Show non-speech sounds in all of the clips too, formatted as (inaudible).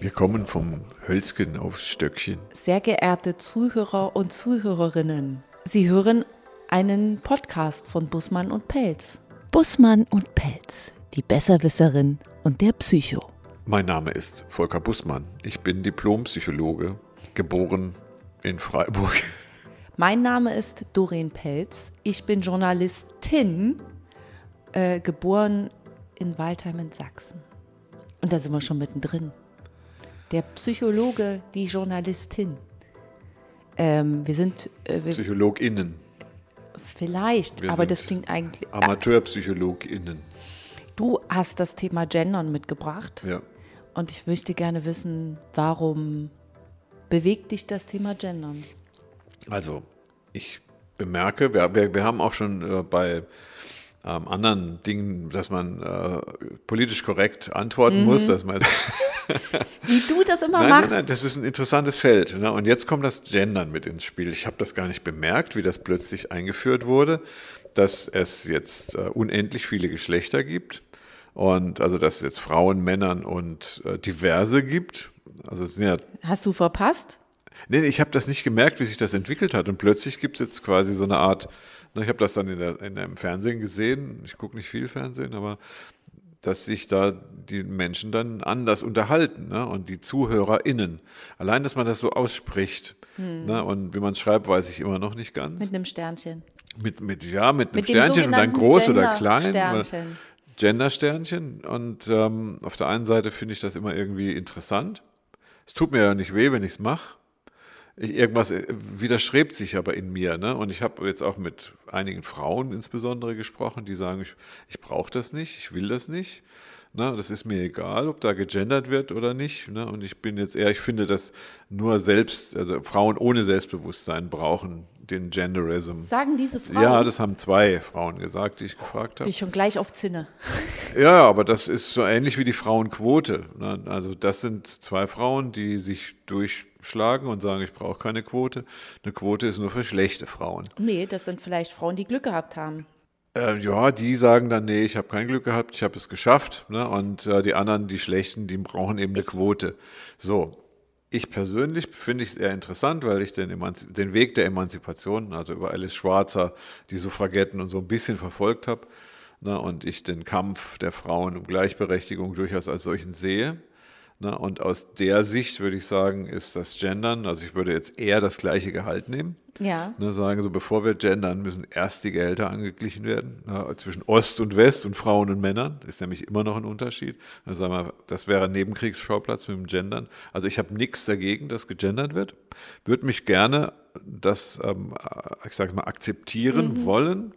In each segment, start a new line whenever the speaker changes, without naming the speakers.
Wir kommen vom Hölzgen aufs Stöckchen.
Sehr geehrte Zuhörer und Zuhörerinnen, Sie hören einen Podcast von Bussmann und Pelz. Bussmann und Pelz, die Besserwisserin und der Psycho.
Mein Name ist Volker Bussmann. Ich bin Diplompsychologe, geboren in Freiburg.
Mein Name ist Doreen Pelz. Ich bin Journalistin, äh, geboren in Waldheim in Sachsen. Und da sind wir schon mittendrin. Der Psychologe, die Journalistin. Ähm, wir sind. Äh, wir,
PsychologInnen.
vielleicht,
Wir
aber das klingt eigentlich. Äh,
AmateurpsychologInnen.
du hast das Thema Gendern mitgebracht.
Ja.
Und ich möchte gerne wissen, warum bewegt dich das Thema Gendern?
Also, ich bemerke, wir, wir, wir haben auch schon äh, bei ähm, anderen Dingen, dass man äh, politisch korrekt antworten muss, dass man (laughs)
Wie du das immer
Nein, nein,
machst.
nein, das ist ein interessantes Feld. Ne? Und jetzt kommt das Gendern mit ins Spiel. Ich habe das gar nicht bemerkt, wie das plötzlich eingeführt wurde, dass es jetzt äh, unendlich viele Geschlechter gibt. Und also, dass es jetzt Frauen, Männern und äh, diverse gibt. Also, es sind ja
Hast du verpasst?
Nee, ich habe das nicht gemerkt, wie sich das entwickelt hat. Und plötzlich gibt es jetzt quasi so eine Art, ne, ich habe das dann in, der, in einem Fernsehen gesehen, ich gucke nicht viel Fernsehen, aber dass sich da die Menschen dann anders unterhalten ne? und die ZuhörerInnen. Allein, dass man das so ausspricht ne? und wie man es schreibt, weiß ich immer noch nicht ganz.
Mit einem Sternchen.
Mit, mit, ja, mit einem
Mit
Sternchen und dann groß oder klein.
Gender-Sternchen.
Gender-Sternchen. Und ähm, auf der einen Seite finde ich das immer irgendwie interessant. Es tut mir ja nicht weh, wenn ich es mache. Irgendwas äh, widerstrebt sich aber in mir. Ne? Und ich habe jetzt auch mit einigen Frauen insbesondere gesprochen, die sagen, ich, ich brauche das nicht, ich will das nicht. Ne? Das ist mir egal, ob da gegendert wird oder nicht. Ne? Und ich bin jetzt eher, ich finde, dass nur selbst, also Frauen ohne Selbstbewusstsein brauchen den Genderism.
Sagen diese Frauen?
Ja, das haben zwei Frauen gesagt, die ich gefragt
Bin
habe.
ich schon gleich auf Zinne. (laughs)
Ja, aber das ist so ähnlich wie die Frauenquote. ne? Also das sind zwei Frauen, die sich durchschlagen und sagen, ich brauche keine Quote. Eine Quote ist nur für schlechte Frauen.
Nee, das sind vielleicht Frauen, die Glück gehabt haben.
Äh, ja, die sagen dann, nee, ich habe kein Glück gehabt, ich habe es geschafft. Ne? Und äh, die anderen, die Schlechten, die brauchen eben eine Quote. So, ich persönlich finde ich es eher interessant, weil ich den, Emanzi den Weg der Emanzipation, also über Alice Schwarzer, die Suffragetten und so ein bisschen verfolgt habe. Ne? Und ich den Kampf der Frauen um Gleichberechtigung durchaus als solchen sehe. Ne? Und aus der Sicht würde ich sagen, ist das Gendern, also ich würde jetzt eher das gleiche Gehalt nehmen.
Ja.
Ne, sagen so, bevor wir gendern, müssen erst die Gehälter angeglichen werden. Ja, zwischen Ost und West und Frauen und Männern ist nämlich immer noch ein Unterschied. Also sagen wir, das wäre ein Nebenkriegsschauplatz mit dem Gendern. Also ich habe nichts dagegen, dass gegendert wird. Würde mich gerne das, ähm, ich sage mal, akzeptieren wollen.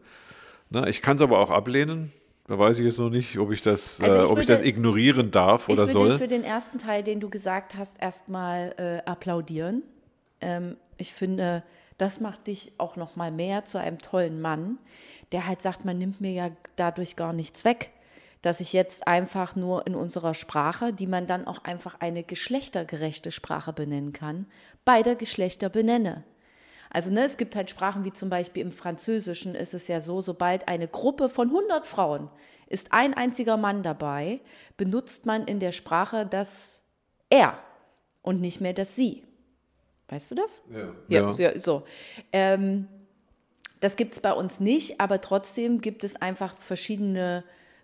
Na, ich kann es aber auch ablehnen. Da weiß ich jetzt noch nicht, ob ich das,
Also
äh,
ich
ob ich
würde-
das ignorieren darf
Ich
oder
würde
soll.
für den ersten Teil, den du gesagt hast, erstmal äh, applaudieren. Ähm, ich finde, das macht dich auch noch mal mehr zu einem tollen Mann, der halt sagt, man nimmt mir ja dadurch gar nichts weg, dass ich jetzt einfach nur in unserer Sprache, die man dann auch einfach eine geschlechtergerechte Sprache benennen kann, beide Geschlechter benenne. Also ne, es gibt halt Sprachen wie zum Beispiel im Französischen ist es ja so, sobald eine Gruppe von 100 Frauen ist ein einziger Mann dabei, benutzt man in der Sprache das er und nicht mehr das sie. Weißt du das? Ja, ja. so. Ähm, das gibt es bei uns nicht, aber trotzdem gibt es einfach verschiedene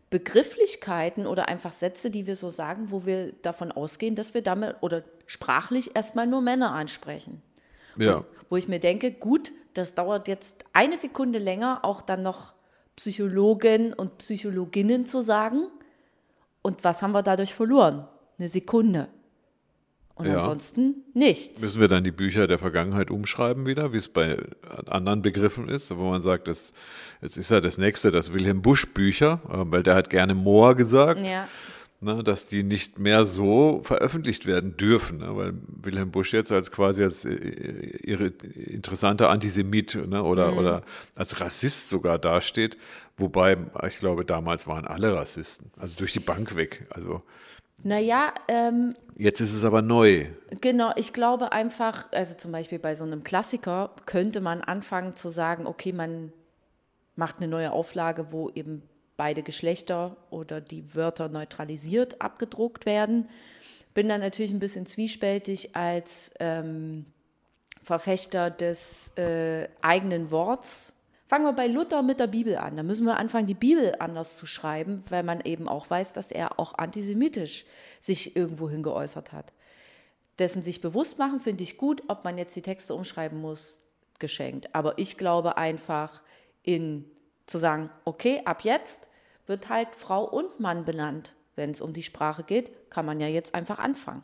Begrifflichkeiten oder einfach Sätze, die wir so sagen, wo wir davon ausgehen, dass wir damit oder sprachlich erstmal nur Männer ansprechen.
Ja.
Wo ich mir denke, gut, das dauert jetzt eine Sekunde länger, auch dann noch Psychologen und Psychologinnen zu sagen. Und was haben wir dadurch verloren? Eine Sekunde. Und
Ja.
ansonsten nichts.
Müssen wir dann die Bücher der Vergangenheit umschreiben wieder, wie es bei anderen Begriffen ist, wo man sagt, das, jetzt ist ja das nächste, das Wilhelm Busch Bücher, äh, weil der hat gerne Moor gesagt,
Ja.
Ne, dass die nicht mehr so veröffentlicht werden dürfen, ne, weil Wilhelm Busch jetzt als quasi als äh, ihre interessanter Antisemit ne, oder, oder als Rassist sogar dasteht, wobei ich glaube, damals waren alle Rassisten, also durch die Bank weg. Also
Naja, ähm,
jetzt ist es aber neu.
Genau, ich glaube einfach, also zum Beispiel bei so einem Klassiker könnte man anfangen zu sagen, okay, man macht eine neue Auflage, wo eben beide Geschlechter oder die Wörter neutralisiert abgedruckt werden. bin dann natürlich ein bisschen zwiespältig als ähm, Verfechter des äh, eigenen Worts. Fangen wir bei Luther mit der Bibel an. Da müssen wir anfangen, die Bibel anders zu schreiben, weil man eben auch weiß, dass er auch antisemitisch sich irgendwohin geäußert hat. Dessen sich bewusst machen, finde ich gut. Ob man jetzt die Texte umschreiben muss, geschenkt. Aber ich glaube einfach, in zu sagen, okay, ab jetzt wird halt Frau und Mann benannt. Wenn es um die Sprache geht, kann man ja jetzt einfach anfangen.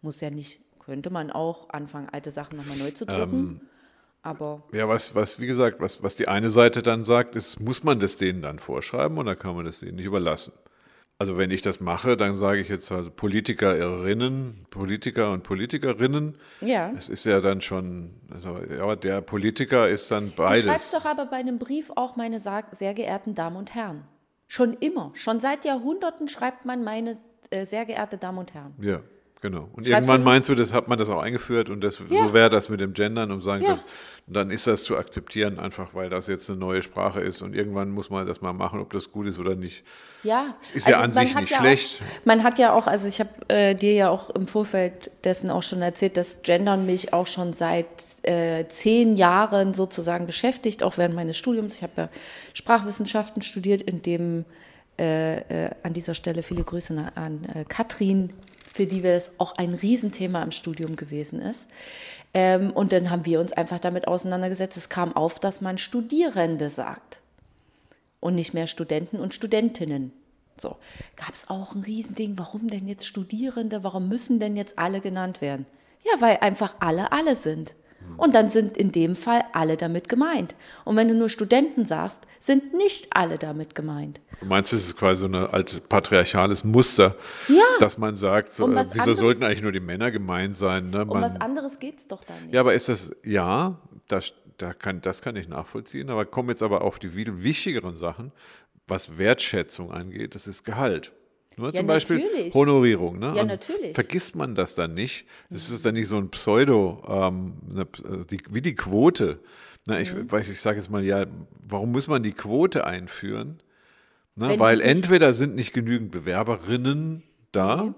Muss ja nicht, könnte man auch anfangen, alte Sachen nochmal neu zu drucken. Ähm, aber
ja, was, was, wie gesagt, was, was die eine Seite dann sagt, ist, muss man das denen dann vorschreiben oder kann man das denen nicht überlassen? Also wenn ich das mache, dann sage ich jetzt also Politikerinnen, Politiker und Politikerinnen.
Ja.
Es ist ja dann schon, also, ja, der Politiker ist dann beides. Du
schreibst doch aber bei einem Brief auch meine sehr geehrten Damen und Herren. Schon immer, schon seit Jahrhunderten schreibt man meine äh, sehr geehrte Damen und Herren.
Ja. Genau. Und Schreibst irgendwann meinst du, das hat man das auch eingeführt und das, ja. so wäre das mit dem Gendern, um sagen, ja. dass, dann ist das zu akzeptieren, einfach weil das jetzt eine neue Sprache ist und irgendwann muss man das mal machen, ob das gut ist oder nicht.
Ja.
Es ist also ja an sich nicht ja schlecht.
Auch, man hat ja auch, also ich habe äh, dir ja auch im Vorfeld dessen auch schon erzählt, dass Gendern mich auch schon seit äh, zehn Jahren sozusagen beschäftigt, auch während meines Studiums. Ich habe ja Sprachwissenschaften studiert, in dem äh, äh an dieser Stelle viele Grüße an äh, Katrin für die das auch ein Riesenthema im Studium gewesen ist. Ähm, und dann haben wir uns einfach damit auseinandergesetzt. Es kam auf, dass man Studierende sagt und nicht mehr Studenten und Studentinnen. So, gab es auch ein Riesending, warum denn jetzt Studierende, warum müssen denn jetzt alle genannt werden? Ja, weil einfach alle alle sind. Und dann sind in dem Fall alle damit gemeint. Und wenn du nur Studenten sagst, sind nicht alle damit gemeint.
Du meinst, es ist quasi so ein altes patriarchales Muster,
ja.
dass man sagt, so, um äh, wieso anderes, sollten eigentlich nur die Männer gemeint sein? Ne?
Man, um was anderes geht es doch da nicht.
Ja, aber ist das, ja, das, da kann, das kann ich nachvollziehen, aber kommen jetzt aber auf die viel wichtigeren Sachen, was Wertschätzung angeht, das ist Gehalt. Nur ja, zum Beispiel natürlich. Honorierung. Ne?
Ja, natürlich.
Vergisst man das dann nicht? Das ist dann nicht so ein Pseudo, ähm, eine, die, wie die Quote. Na, ich, mhm. ich sage jetzt mal, ja, warum muss man die Quote einführen? Na, weil entweder sind nicht genügend Bewerberinnen da mhm.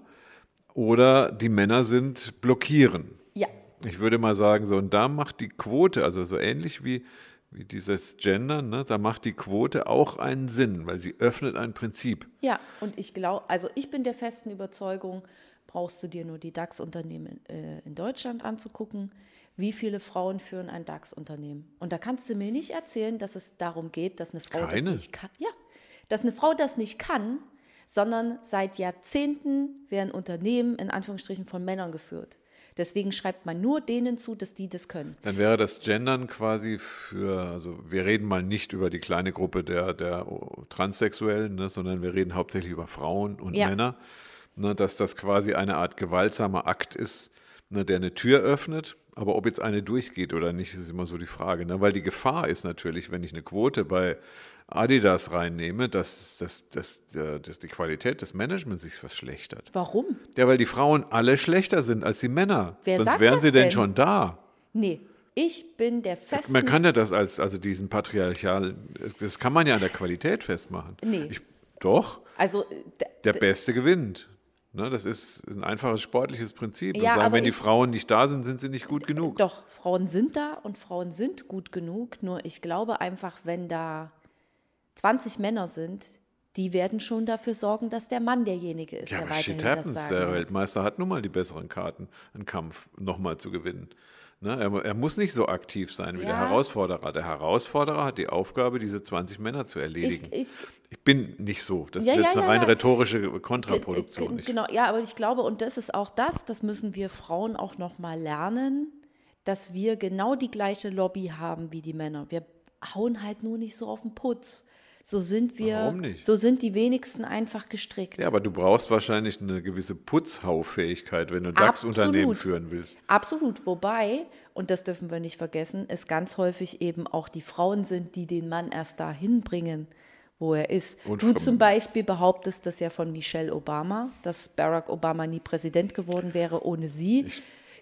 oder die Männer sind blockieren.
Ja.
Ich würde mal sagen, so, und da macht die Quote, also so ähnlich wie wie dieses Gender, ne, da macht die Quote auch einen Sinn, weil sie öffnet ein Prinzip.
Ja, und ich glaube, also ich bin der festen Überzeugung, brauchst du dir nur die DAX-Unternehmen äh, in Deutschland anzugucken, wie viele Frauen führen ein DAX-Unternehmen. Und da kannst du mir nicht erzählen, dass es darum geht, dass eine Frau
Keine.
das nicht kann. Ja, dass eine Frau das nicht kann, sondern seit Jahrzehnten werden Unternehmen in Anführungsstrichen von Männern geführt. Deswegen schreibt man nur denen zu, dass die das können.
Dann wäre das Gendern quasi für, also wir reden mal nicht über die kleine Gruppe der, der Transsexuellen, ne, sondern wir reden hauptsächlich über Frauen und ja. Männer, ne, dass das quasi eine Art gewaltsamer Akt ist, ne, der eine Tür öffnet. Aber ob jetzt eine durchgeht oder nicht, ist immer so die Frage. Ne? Weil die Gefahr ist natürlich, wenn ich eine Quote bei Adidas reinnehme, dass, dass, dass, dass die Qualität des Managements sich verschlechtert.
Warum?
Ja, weil die Frauen alle schlechter sind als die Männer.
Wer
Sonst
sagt
wären sie denn,
denn
schon da.
Nee, ich bin der festen...
Man kann ja das als, also diesen patriarchal, das kann man ja an der Qualität festmachen.
Nee.
Ich, doch.
Also...
Der Beste gewinnt. Ne, das ist ein einfaches sportliches Prinzip.
Ja,
und sagen, wenn die Frauen nicht da sind, sind sie nicht gut genug.
Doch, Frauen sind da und Frauen sind gut genug. Nur ich glaube einfach, wenn da 20 Männer sind, die werden schon dafür sorgen, dass der Mann derjenige ist,
ja,
der weiterhin
shit happens.
das
Der
wird.
Weltmeister hat nun mal die besseren Karten, einen Kampf nochmal zu gewinnen. Ne? Er, er, muss nicht so aktiv sein wie
Ja.
der Herausforderer. Der Herausforderer hat die Aufgabe, diese 20 Männer zu erledigen.
Ich, ich,
Ich bin nicht so. Das
Ja,
ist jetzt
ja,
eine rein rhetorische Kontraproduktion.
ge- Genau, ja, aber ich glaube, und das ist auch das, das müssen wir Frauen auch nochmal lernen, dass wir genau die gleiche Lobby haben wie die Männer. Wir hauen halt nur nicht so auf den Putz. So sind wir,
Warum nicht?
so sind die wenigsten einfach gestrickt.
Ja, aber du brauchst wahrscheinlich eine gewisse Putzhaufähigkeit, wenn du DAX-Unternehmen führen willst.
Absolut, wobei, und das dürfen wir nicht vergessen, es ganz häufig eben auch die Frauen sind, die den Mann erst dahin bringen, wo er ist.
Und
du zum Beispiel behauptest das ja von Michelle Obama, dass Barack Obama nie Präsident geworden wäre ohne sie.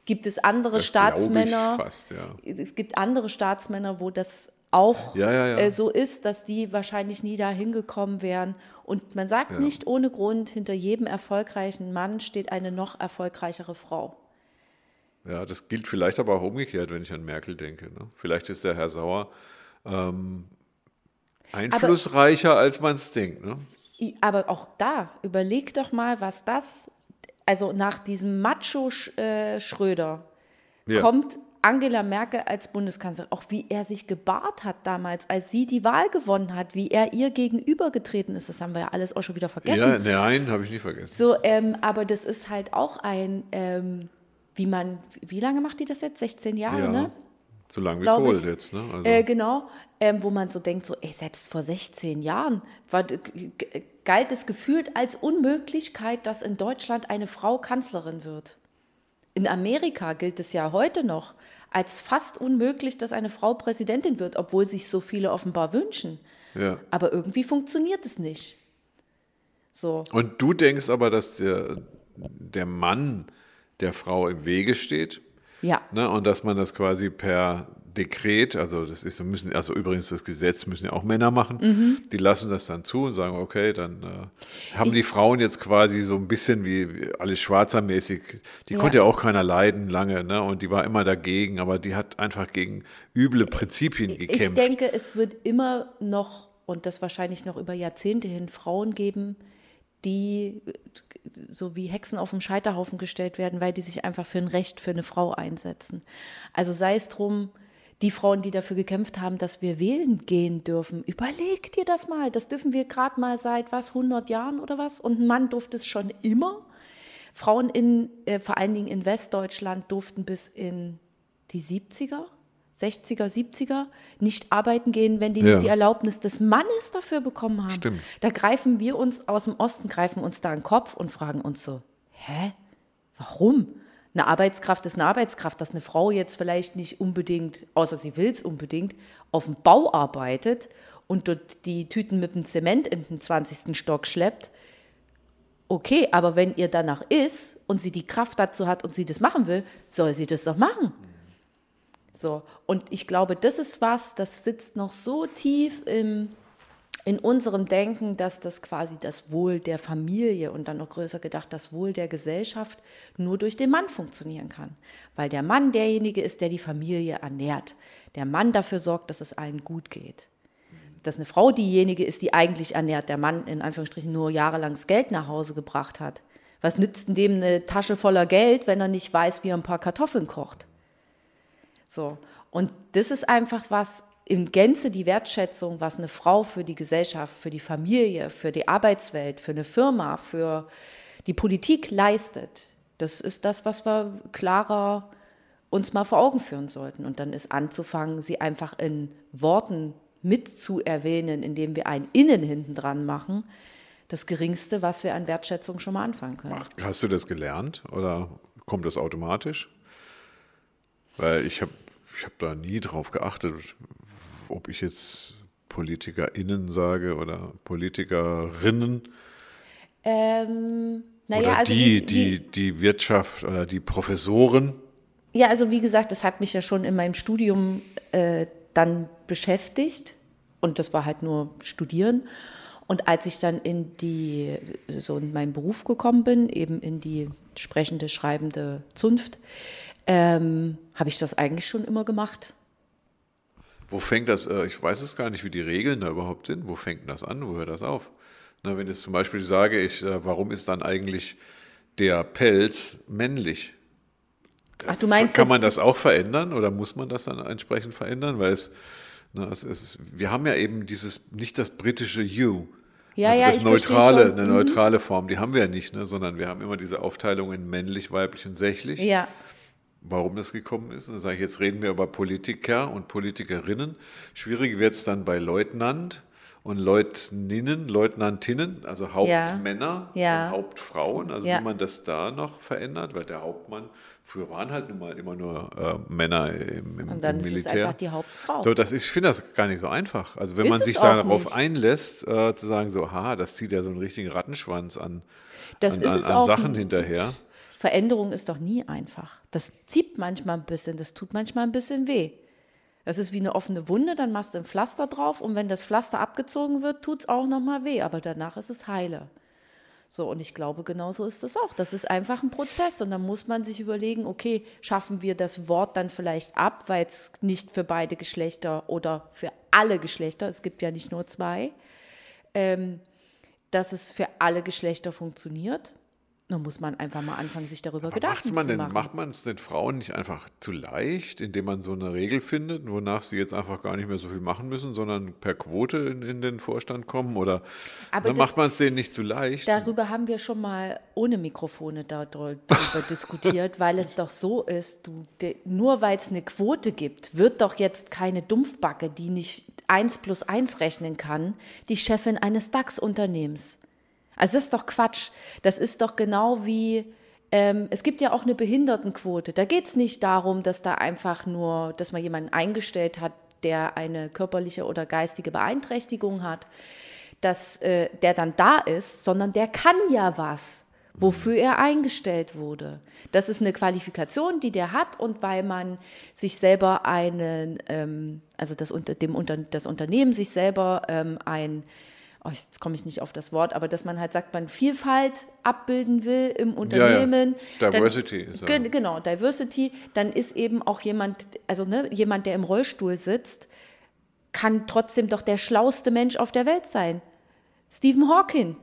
gibt es andere
Das ich
Staatsmänner,
fast, ja.
es gibt andere Staatsmänner, wo das auch
Ja, ja, ja.
Äh, so ist, dass die wahrscheinlich nie da hingekommen wären. Und man sagt nicht ohne Grund, hinter jedem erfolgreichen Mann steht eine noch erfolgreichere Frau.
Ja, das gilt vielleicht aber auch umgekehrt, wenn ich an Merkel denke. Ne? Vielleicht ist der Herr Sauer ähm, einflussreicher, als man es denkt. Ne?
Aber auch da, überleg doch mal, was das, also nach diesem Macho Sch- äh, kommt Angela Merkel als Bundeskanzlerin, auch wie er sich gebahrt hat damals, als sie die Wahl gewonnen hat, wie er ihr gegenübergetreten ist, das haben wir ja alles auch schon wieder vergessen.
Ja, nein, habe ich nie vergessen.
So, ähm, aber das ist halt auch ein, ähm, wie man, wie lange macht die das jetzt? 16 Jahre,
Ja,
ne?
so lange wie Kohl
ich.
jetzt. Ne? Also,
Äh, genau, ähm, wo man so denkt, so, ey, selbst vor 16 Jahren war, g- galt es gefühlt als Unmöglichkeit, dass in Deutschland eine Frau Kanzlerin wird. In Amerika gilt es ja heute noch als fast unmöglich, dass eine Frau Präsidentin wird, obwohl sich so viele offenbar wünschen.
ja.
Aber irgendwie funktioniert es nicht. So.
Und du denkst aber, dass der, der Mann der Frau im Wege steht
Ja.
ne? und dass man das quasi per Dekret, also das ist, müssen, also übrigens das Gesetz müssen ja auch Männer machen,
Mhm.
die lassen das dann zu und sagen, okay, dann äh, haben die Frauen jetzt quasi so ein bisschen wie, alles schwarzermäßig, die
Ja.
konnte ja auch keiner leiden lange, ne? Und die war immer dagegen, aber die hat einfach gegen üble Prinzipien
Ich
gekämpft.
denke, es wird immer noch und das wahrscheinlich noch über Jahrzehnte hin Frauen geben, die äh, so wie Hexen auf den Scheiterhaufen gestellt werden, weil die sich einfach für ein Recht für eine Frau einsetzen. Also sei es drum, die Frauen, die dafür gekämpft haben, dass wir wählen gehen dürfen. Überleg dir das mal. Das dürfen wir gerade mal seit was, 100 Jahren oder was? Und ein Mann durfte es schon immer. Frauen in, äh, vor allen Dingen in Westdeutschland durften bis in die 70er, 60er, 70er nicht arbeiten gehen, wenn die
Ja.
nicht die Erlaubnis des Mannes dafür bekommen haben.
Stimmt.
Da greifen wir uns aus dem Osten, greifen uns da in den Kopf und fragen uns so, hä? Warum? Eine Arbeitskraft ist eine Arbeitskraft, dass eine Frau jetzt vielleicht nicht unbedingt, außer sie will es unbedingt, auf dem Bau arbeitet und dort die Tüten mit dem Zement in den 20. Stock schleppt. Okay, aber wenn ihr danach ist und sie die Kraft dazu hat und sie das machen will, soll sie das doch machen. So, und ich glaube, das ist was, das sitzt noch so tief im, in unserem Denken, dass das quasi das Wohl der Familie und dann noch größer gedacht, das Wohl der Gesellschaft nur durch den Mann funktionieren kann. Weil der Mann derjenige ist, der die Familie ernährt. Der Mann dafür sorgt, dass es allen gut geht. Dass eine Frau diejenige ist, die eigentlich ernährt, der Mann in Anführungsstrichen nur jahrelang Geld nach Hause gebracht hat. Was nützt denn dem eine Tasche voller Geld, wenn er nicht weiß, wie er ein paar Kartoffeln kocht? So. Und das ist einfach was, in Gänze die Wertschätzung, was eine Frau für die Gesellschaft, für die Familie, für die Arbeitswelt, für eine Firma, für die Politik leistet. Das ist das, was wir klarer uns mal vor Augen führen sollten. Und dann ist anzufangen, sie einfach in Worten mitzuerwähnen, indem wir ein Innen hinten dran machen, das Geringste, was wir an Wertschätzung schon mal anfangen können.
Ach, hast du das gelernt oder kommt das automatisch? Weil ich habe ich hab da nie drauf geachtet, ob ich jetzt PolitikerInnen sage oder Politikerinnen
Ähm, naja,
oder
also
die, die,
wie,
die Wirtschaft oder die Professoren.
Ja, also wie gesagt, das hat mich ja schon in meinem Studium äh, dann beschäftigt und das war halt nur Studieren. Und als ich dann in die, so in meinen Beruf gekommen bin, eben in die sprechende, schreibende Zunft, ähm, habe ich das eigentlich schon immer gemacht.
Wo fängt das, äh, ich weiß es gar nicht, wie die Regeln da überhaupt sind. Wo fängt das an? Wo hört das auf? Na, wenn ich jetzt zum Beispiel sage, ich, äh, warum ist dann eigentlich der Pelz männlich?
Ach, du meinst
Kann man das auch verändern oder muss man das dann entsprechend verändern? Weil es, na, es, es wir haben ja eben dieses, nicht das britische You.
Ja,
also
ja,
das neutrale,
schon. Mhm.
eine neutrale Form, die haben wir ja nicht, ne? sondern wir haben immer diese Aufteilung in männlich, weiblich und sächlich.
Ja,
Warum das gekommen ist, dann sage ich, jetzt reden wir über Politiker und Politikerinnen. Schwierig wird es dann bei Leutnant und Leutninnen, Leutnantinnen, also Hauptmänner
Ja.
und Hauptfrauen, also
Ja.
wie man das da noch verändert, weil der Hauptmann, früher waren halt nun mal immer nur äh, Männer im, im,
und dann
im
ist es
Militär.
einfach die Hauptfrau.
So, das ist, ich finde das gar nicht so einfach. Also wenn
Ist
man sich darauf
nicht.
einlässt, äh, zu sagen so, ha, das zieht ja so einen richtigen Rattenschwanz an,
Das
an,
ist
an, an Sachen hinterher.
Veränderung ist doch nie einfach. Das zieht manchmal ein bisschen, das tut manchmal ein bisschen weh. Das ist wie eine offene Wunde, dann machst du ein Pflaster drauf und wenn das Pflaster abgezogen wird, tut es auch nochmal weh, aber danach ist es heile. So, und ich glaube, genauso ist das auch. Das ist einfach ein Prozess und dann muss man sich überlegen, okay, schaffen wir das Wort dann vielleicht ab, weil es nicht für beide Geschlechter oder für alle Geschlechter, es gibt ja nicht nur zwei, ähm, dass es für alle Geschlechter funktioniert. Da muss man einfach mal anfangen, sich darüber
Aber
Gedanken
man
zu
denn,
machen.
Macht man es den Frauen nicht einfach zu leicht, indem man so eine Regel findet, wonach sie jetzt einfach gar nicht mehr so viel machen müssen, sondern per Quote in, in den Vorstand kommen? Oder
Aber
dann
das-
macht man es denen nicht zu leicht?
Darüber haben wir schon mal ohne Mikrofone da- darüber (laughs) diskutiert, weil es doch so ist, du, nur weil es eine Quote gibt, wird doch jetzt keine Dumpfbacke, die nicht 1 plus 1 rechnen kann, die Chefin eines DAX-Unternehmens. Also das ist doch Quatsch. Das ist doch genau wie, ähm, es gibt ja auch eine Behindertenquote. Da geht es nicht darum, dass da einfach nur, dass man jemanden eingestellt hat, der eine körperliche oder geistige Beeinträchtigung hat, dass äh, der dann da ist, sondern der kann ja was, wofür er eingestellt wurde. Das ist eine Qualifikation, die der hat und weil man sich selber einen, ähm, also das, unter, dem, unter, das Unternehmen sich selber ähm, ein, oh, jetzt komme ich nicht auf das Wort, aber dass man halt sagt, man Vielfalt abbilden will im Unternehmen.
Diversity ist ja-
Gen- Genau, Diversity. Dann ist eben auch jemand, also ne, jemand, der im Rollstuhl sitzt, kann trotzdem doch der schlauste Mensch auf der Welt sein. Stephen Hawking.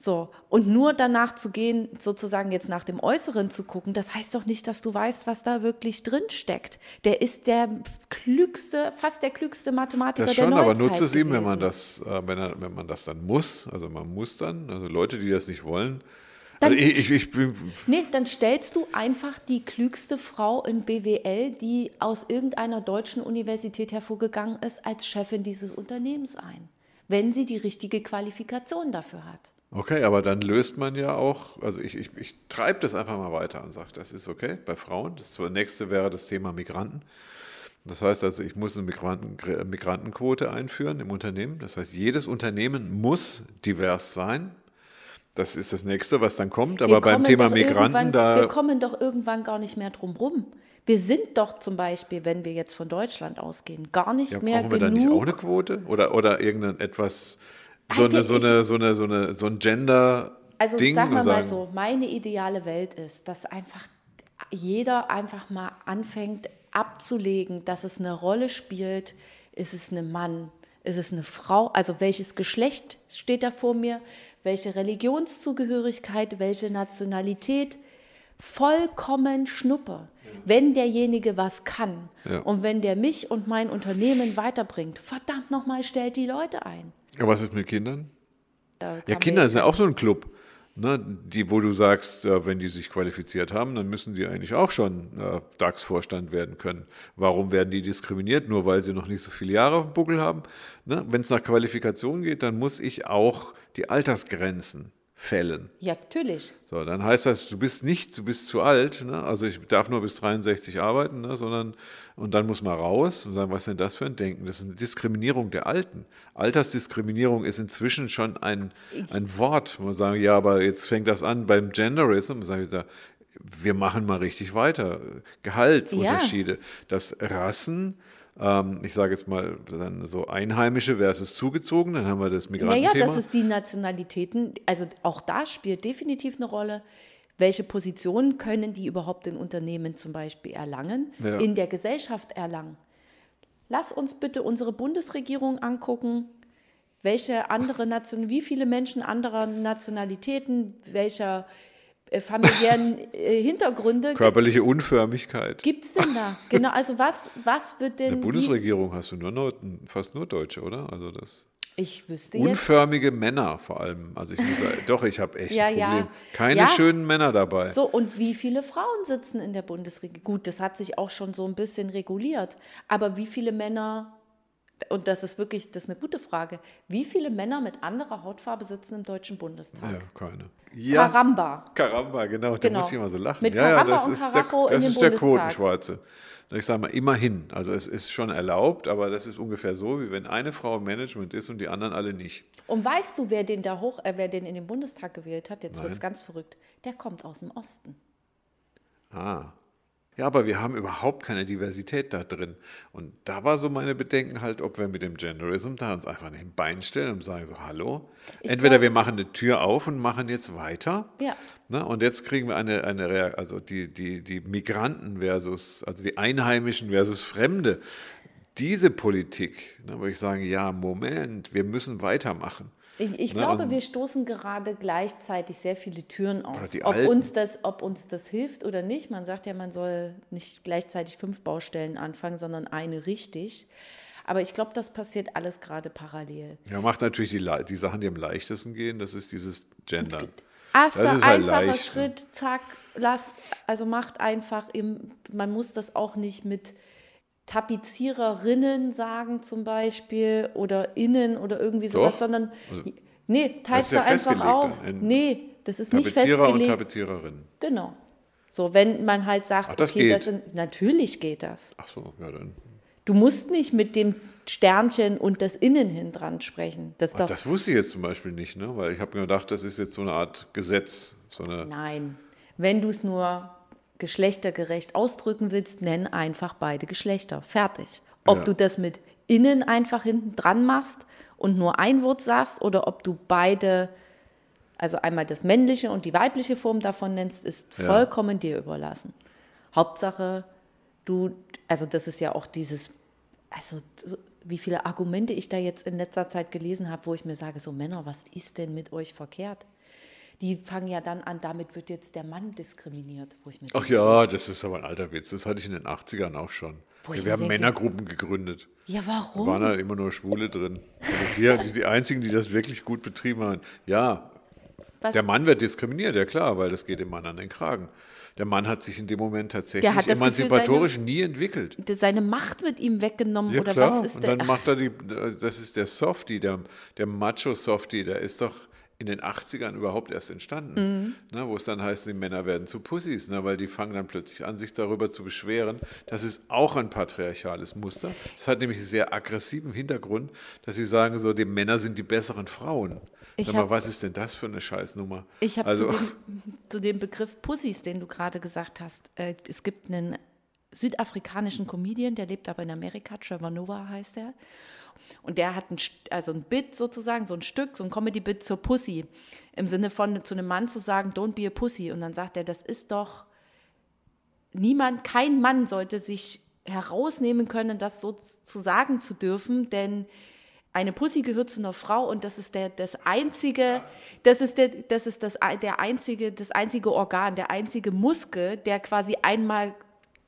So, und nur danach zu gehen, sozusagen jetzt nach dem Äußeren zu gucken, das heißt doch nicht, dass du weißt, was da wirklich drin steckt. Der ist der klügste, fast der klügste Mathematiker
Das
der
schon, aber
Neuzeit
nutzt es ihm, wenn man das, äh, wenn, er, wenn man das dann muss. Also man muss dann, also Leute, die das nicht wollen.
Dann
also ich, ich, ich bin,
Nee, dann stellst du einfach die klügste Frau in BWL, die aus irgendeiner deutschen Universität hervorgegangen ist, als Chefin dieses Unternehmens ein, wenn sie die richtige Qualifikation dafür hat.
Okay, aber dann löst man ja auch, also ich, ich, ich treibe das einfach mal weiter und sage, das ist okay bei Frauen. Das nächste wäre das Thema Migranten. Das heißt also, ich muss eine Migranten, Migrantenquote einführen im Unternehmen. Das heißt, jedes Unternehmen muss divers sein. Das ist das nächste, was dann kommt. Aber
Wir
beim Thema Migranten, da
Wir kommen doch irgendwann gar nicht mehr drum rum. Wir sind doch zum Beispiel, wenn wir jetzt von Deutschland ausgehen, gar nicht
Ja,
mehr
brauchen wir
genug.
da nicht auch eine Quote? Oder, oder irgendein etwas, so, eine, so, eine, so, eine, so, eine, so ein Gender-Ding?
Also sagen wir mal so, meine ideale Welt ist, dass einfach jeder einfach mal anfängt abzulegen, dass es eine Rolle spielt, ist es ein Mann, ist es eine Frau, also welches Geschlecht steht da vor mir, welche Religionszugehörigkeit, welche Nationalität, vollkommen Schnuppe. Wenn derjenige was kann
Ja.
und wenn der mich und mein Unternehmen weiterbringt, verdammt nochmal, stellt die Leute ein.
Ja, was ist mit Kindern? Ja, Kinder sind ja auch so ein Club. Ne, die, wo du sagst, wenn die sich qualifiziert haben, dann müssen die eigentlich auch schon äh, DAX-Vorstand werden können. Warum werden die diskriminiert? Nur weil sie noch nicht so viele Jahre auf dem Buckel haben. Ne? Wenn es nach Qualifikation geht, dann muss ich auch die Altersgrenzen fällen.
Ja, natürlich.
So, dann heißt das, du bist nicht, du bist zu alt, ne? also ich darf nur bis 63 arbeiten, ne? sondern, und dann muss man raus und sagen, was ist denn das für ein Denken? Das ist eine Diskriminierung der Alten. Altersdiskriminierung ist inzwischen schon ein, ein Wort, wo man sagen, ja, aber jetzt fängt das an beim Genderism, sage ich da, wir machen mal richtig weiter. Gehaltsunterschiede, dass Rassen, ähm, ich sage jetzt mal dann so Einheimische versus zugezogen, dann haben wir das
Naja,
Migrantenthema.
das ist die Nationalitäten, also auch da spielt definitiv eine Rolle, welche Positionen können die überhaupt in Unternehmen zum Beispiel erlangen,
Ja.
in der Gesellschaft erlangen. Lass uns bitte unsere Bundesregierung angucken, welche andere Nation, wie viele Menschen anderer Nationalitäten, welcher familiären äh, Hintergründe
Körperliche Unförmigkeit.
gibt es denn da? Genau, also was, was wird
In
denn,
der
wie,
Bundesregierung hast du nur Nord fast nur Deutsche, oder? Also das
ich wüsste jetzt,
unförmige Männer vor allem. Also ich muss sagen, doch, ich habe echt
Ja,
ein
ja.
Problem. Keine
Ja.
schönen Männer dabei.
So, und wie viele Frauen sitzen in der Bundesregierung? Gut, das hat sich auch schon so ein bisschen reguliert. Aber wie viele Männer, und das ist wirklich, das ist eine gute Frage, wie viele Männer mit anderer Hautfarbe sitzen im Deutschen Bundestag?
Ja, keine. Ja,
Karamba.
Karamba, genau, da
Genau.
muss ich immer so lachen.
Mit
ja, ja,
Karamba
das
und
ist
Karacho
der, das ist der
Bundestag.
Quotenschwarze. Ich sage mal, immerhin. Also es ist schon erlaubt, aber das ist ungefähr so, wie wenn eine Frau im Management ist und die anderen alle nicht.
Und weißt du, wer den da hoch, äh, wer den in den Bundestag gewählt hat? Jetzt wird es ganz verrückt. Der kommt aus dem Osten.
Ah. Ja, aber wir haben überhaupt keine Diversität da drin. Und da war so meine Bedenken halt, ob wir mit dem Genderism da uns einfach nicht ein Bein stellen und sagen so, hallo.
Ich
Entweder wir machen eine Tür auf und machen jetzt weiter.
Ja.
Ne? Und jetzt kriegen wir eine, eine also die, die, die Migranten versus, also die Einheimischen versus Fremde. Diese Politik, ne, wo ich sage, ja, Moment, wir müssen weitermachen.
Ich, ich
Ne,
glaube,
und-
wir stoßen gerade gleichzeitig sehr viele Türen auf. Ob
Alten.
uns, das, ob uns das hilft oder nicht. Man sagt ja, man soll nicht gleichzeitig fünf Baustellen anfangen, sondern eine richtig. Aber ich glaube, das passiert alles gerade parallel.
Ja, macht natürlich die, die Sachen, die am leichtesten gehen, das ist dieses Gendern.
Erster
Das ist halt
einfacher
leicht?
Schritt, zack, lasst, also macht einfach, im, man muss das auch nicht mit Tapeziererinnen sagen zum Beispiel oder innen oder irgendwie sowas,
Doch.
sondern
Also,
nee, teilst
ja
du einfach
festgelegt
auf. Nee, das ist nicht
Tapezierer und
festgelegt.
Tapeziererinnen.
Genau. So, wenn man halt sagt,
Ach, das
okay,
geht.
das sind, natürlich geht das.
Ach so, ja dann.
Du musst nicht mit dem Sternchen und das Innen hin dran sprechen. Das doch,
Das wusste ich jetzt zum Beispiel nicht, ne? weil ich habe mir gedacht, das ist jetzt so eine Art Gesetz. So eine,
Nein. Wenn du es nur geschlechtergerecht ausdrücken willst, nenn einfach beide Geschlechter. Fertig. Ob
Ja.
du das mit innen einfach hinten dran machst und nur ein Wort sagst oder ob du beide, also einmal das männliche und die weibliche Form davon nennst, ist
Ja.
vollkommen dir überlassen. Hauptsache, du, also das ist ja auch dieses, also so- wie viele Argumente ich da jetzt in letzter Zeit gelesen habe, wo ich mir sage, so Männer, was ist denn mit euch verkehrt? Die fangen ja dann an, damit wird jetzt der Mann diskriminiert. Wo ich mir
Ach
denke,
ja, das ist aber ein alter Witz. Das hatte ich in den 80ern auch schon. Ja, wir haben
denke-
Männergruppen gegründet.
Ja,
Da
warum?
waren halt immer nur Schwule drin. Also die, die einzigen, die das wirklich gut betrieben haben. Ja,
Was,
der Mann wird diskriminiert, ja klar, weil das geht dem Mann an den Kragen. Der Mann hat sich in dem Moment tatsächlich
hat das Gefühl,
emanzipatorisch nie entwickelt.
seine Macht wird ihm weggenommen
Ja,
oder
klar.
was ist
und
der?
dann macht er die, das ist der Softie, der, der Macho-Softie, der ist doch in den 80ern überhaupt erst entstanden,
Mhm.
ne, wo es dann heißt, die Männer werden zu Pussys, ne, weil die fangen dann plötzlich an, sich darüber zu beschweren. Das ist auch ein patriarchales Muster. Das hat nämlich einen sehr aggressiven Hintergrund, dass sie sagen, so, die Männer sind die besseren Frauen.
Ich
Sag mal,
hab-
was ist denn das für eine Scheißnummer?
Ich habe
also,
zu, dem, (laughs) zu dem Begriff Pussys, den du gerade gesagt hast, äh, es gibt einen südafrikanischen Comedian, der lebt aber in Amerika, Trevor Noah heißt er. Und der hat ein, also ein Bit sozusagen, so ein Stück, so ein Comedy-Bit zur Pussy. Im Sinne von zu einem Mann zu sagen, don't be a Pussy. Und dann sagt er, das ist doch, niemand, kein Mann sollte sich herausnehmen können, das so zu sagen zu dürfen, denn eine Pussy gehört zu einer Frau und das ist der, das einzige, das ist der, das ist das, der einzige, das einzige Organ, der einzige Muskel, der quasi einmal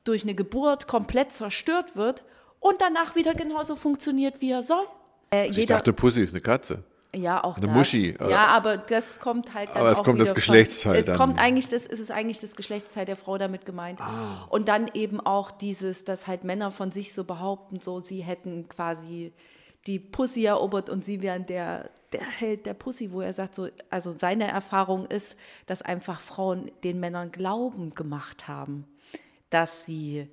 durch eine Geburt komplett zerstört wird und danach wieder genauso funktioniert, wie er soll. Äh,
ich dachte, Pussy ist eine Katze.
ja, auch
Eine
das.
Muschi,
Ja, aber das kommt halt dann
Aber es
auch
kommt das Geschlechtsteil
Von, es kommt eigentlich, das ist es eigentlich das Geschlechtsteil der Frau damit gemeint.
Ah.
Und dann eben auch dieses, dass halt Männer von sich so behaupten, so sie hätten quasi die Pussy erobert und sie wären der, der Held der Pussy, wo er sagt, so, also seine Erfahrung ist, dass einfach Frauen den Männern Glauben gemacht haben, dass sie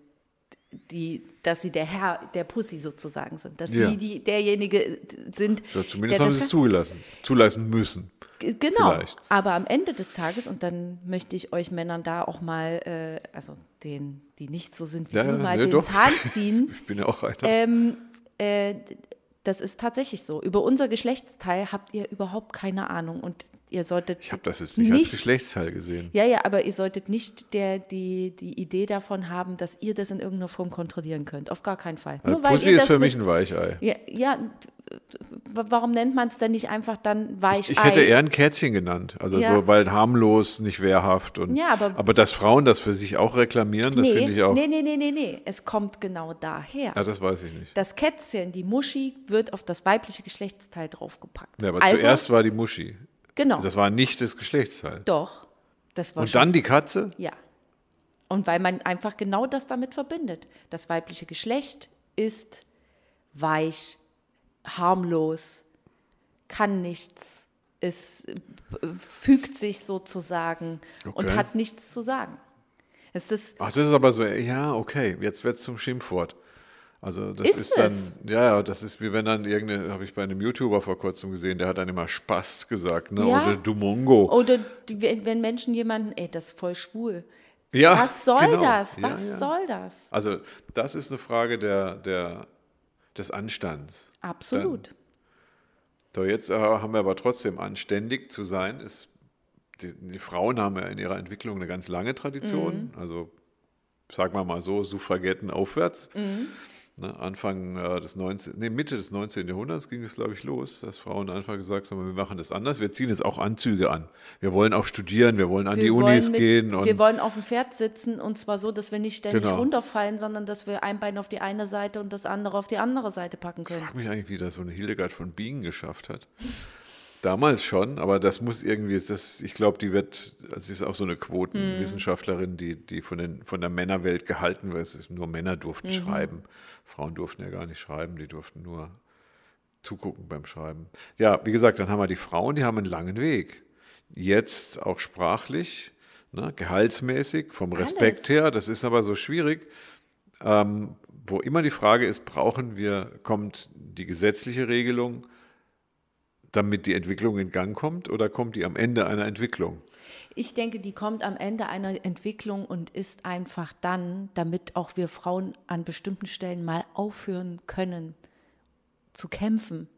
die, dass sie der Herr der Pussy sozusagen sind, dass
Ja.
sie die, derjenige sind.
So, zumindest haben sie es zugelassen. Zulassen müssen.
Genau.
Vielleicht.
Aber am Ende des Tages, und dann möchte ich euch Männern da auch mal, äh, also den, die nicht so sind wie
Ja,
du, mal
nee,
den
doch.
Zahn (laughs) ziehen.
Ich bin ja auch einer.
ähm, äh, das ist tatsächlich so. Über unser Geschlechtsteil habt ihr überhaupt keine Ahnung und ihr solltet.
ich habe das jetzt nicht, als
nicht
Geschlechtsteil gesehen.
ja, ja, aber ihr solltet nicht der, die, die Idee davon haben, dass ihr das in irgendeiner Form kontrollieren könnt. Auf gar keinen Fall.
Also
Nur
Pussy ist für mich ein Weichei.
Ja, ja, warum nennt man es denn nicht einfach dann Weichei?
Ich hätte eher ein Kätzchen genannt. Also
Ja.
so, weil harmlos, nicht wehrhaft. Und,
Ja, aber-
dass Frauen das für sich auch reklamieren, das
nee,
finde ich auch.
nee, nee, nee, nee, nee. Es kommt genau daher.
Ja, das weiß ich nicht.
Das Kätzchen, die Muschi, wird auf das weibliche Geschlechtsteil draufgepackt.
Ja, aber
also,
zuerst war die Muschi.
Genau,
Das war nicht das Geschlechtsteil.
doch. Das war
Und
schon,
dann die Katze?
ja. Und weil man einfach genau das damit verbindet. Das weibliche Geschlecht ist weich, harmlos, kann nichts, es fügt sich sozusagen und
Okay.
hat nichts zu sagen. Es ist
Ach, das ist aber so, ja, okay, jetzt wird es zum Schimpfwort. Also das
Ist
ist, dann,
es?
ja, ja, das ist wie wenn dann irgendeine, habe ich bei einem YouTuber vor kurzem gesehen, der hat dann immer Spaß gesagt, ne?
Ja.
Oder du Mongo.
Oder wenn Menschen jemanden, ey, das ist voll schwul,
Ja,
Was soll
genau.
das?
Ja,
Was
ja.
soll das?
Also das ist eine Frage der, der, des Anstands.
Absolut.
So, jetzt äh, haben wir aber trotzdem anständig zu sein. Ist, die, die Frauen haben ja in ihrer Entwicklung eine ganz lange Tradition. Also sagen wir mal so, Suffragetten aufwärts. Ne, Anfang äh, des 19., nee, Mitte des 19. Jahrhunderts ging es, glaube ich, los, dass Frauen einfach gesagt haben, wir machen das anders. Wir ziehen jetzt auch Anzüge an. Wir wollen auch studieren, wir wollen an die
Wir
Unis
wollen mit-
gehen.
Wir wollen auf dem Pferd sitzen und zwar so, dass wir nicht ständig
Genau.
runterfallen, sondern dass wir ein Bein auf die eine Seite und das andere auf die andere Seite packen
Ich
können.
frage mich eigentlich, wie das so eine Hildegard von Bingen geschafft hat. Damals schon, aber das muss irgendwie, das, ich glaube, die wird, also sie ist auch so eine Quotenwissenschaftlerin, die, die von, den, von der Männerwelt gehalten wird. Es ist, nur Männer durften schreiben. Frauen durften ja gar nicht schreiben, die durften nur zugucken beim Schreiben. Ja, wie gesagt, dann haben wir die Frauen, die haben einen langen Weg. Jetzt auch sprachlich, ne, gehaltsmäßig, vom Respekt
Alles.
her, das ist aber so schwierig ähm, wo immer die Frage ist, brauchen wir, kommt die gesetzliche Regelung, damit die Entwicklung in Gang kommt, oder kommt die am Ende einer Entwicklung?
Ich denke, die kommt am Ende einer Entwicklung und ist einfach dann, damit auch wir Frauen an bestimmten Stellen mal aufhören können zu kämpfen.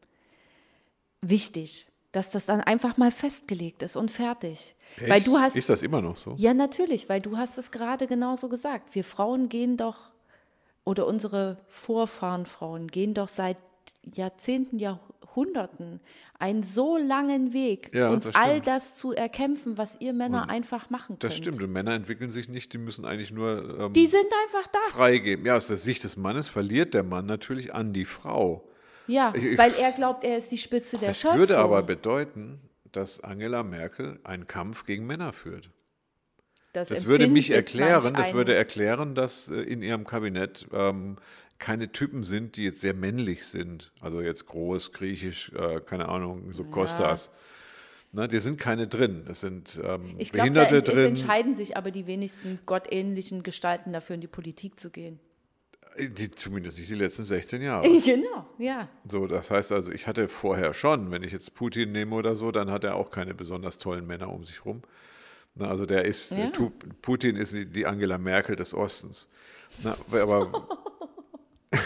Wichtig, dass das dann einfach mal festgelegt ist und fertig. Weil
Echt?
du hast
ist das immer noch so?
Ja, natürlich, weil du hast es gerade genauso gesagt. Wir Frauen gehen doch, oder unsere Vorfahrenfrauen gehen doch seit Jahrzehnten, Jahrhunderten einen so langen Weg,
Ja,
uns
das
all das zu erkämpfen, was ihr Männer einfach machen könnt.
Das stimmt. Und Männer entwickeln sich nicht, die müssen eigentlich nur ähm,
Die sind einfach da.
freigeben. Ja, aus der Sicht des Mannes verliert der Mann natürlich an die Frau.
Ja,
Ich- ich-
weil er glaubt, er ist die Spitze der
Das
Schöpfung.
würde aber bedeuten, dass Angela Merkel einen Kampf gegen Männer führt. Das würde mich erklären, das würde erklären, dass äh, in ihrem Kabinett ähm, keine Typen sind, die jetzt sehr männlich sind. Also jetzt groß, griechisch, äh, keine Ahnung, so Kostas. Ne, die sind keine drin. Es sind ähm,
Ich glaube, da
Behinderte
es
drin.
entscheiden sich aber die wenigsten gottähnlichen Gestalten dafür, in die Politik zu gehen.
Die, zumindest nicht die letzten 16 Jahre. (laughs)
genau, ja.
So, das heißt also, ich hatte vorher schon, wenn ich jetzt Putin nehme oder so, dann hat er auch keine besonders tollen Männer um sich rum. Na, also der ist,
Ja.
Tu- Putin ist die- die Angela Merkel des Ostens. Na, aber (laughs)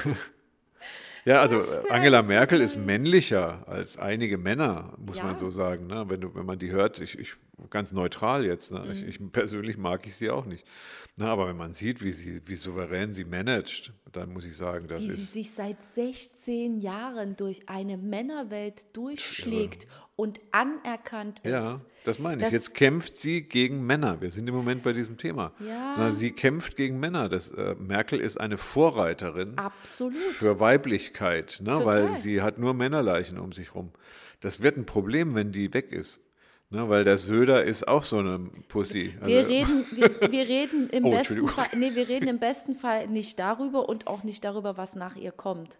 (laughs) ja, also Angela Merkel ist männlicher als einige Männer, muss
Ja.
man so sagen. Ne? Wenn, du, wenn man die hört, ich, ich ganz neutral jetzt. Ne?
Mhm.
Ich, ich persönlich mag ich sie auch nicht. Na, aber wenn man sieht, wie sie, wie souverän sie managt, dann muss ich sagen, das
wie sie
ist
sich seit 16 Jahren durch eine Männerwelt durchschlägt und anerkannt ist.
Ja, das meine ich.
Das-
Jetzt kämpft sie gegen Männer. Wir sind im Moment bei diesem Thema.
Ja.
Na, sie kämpft gegen Männer. Das, äh, Merkel ist eine Vorreiterin
Absolut.
für Weiblichkeit, ne? Weil sie hat nur Männerleichen um sich rum. Das wird ein Problem, wenn die weg ist. Ne? Weil der Söder ist auch so eine Pussy.
Wir
Also- (laughs)
reden, wir, wir reden im
Oh,
besten. Fall, nee, wir reden im besten Fall nicht darüber und auch nicht darüber, was nach ihr kommt.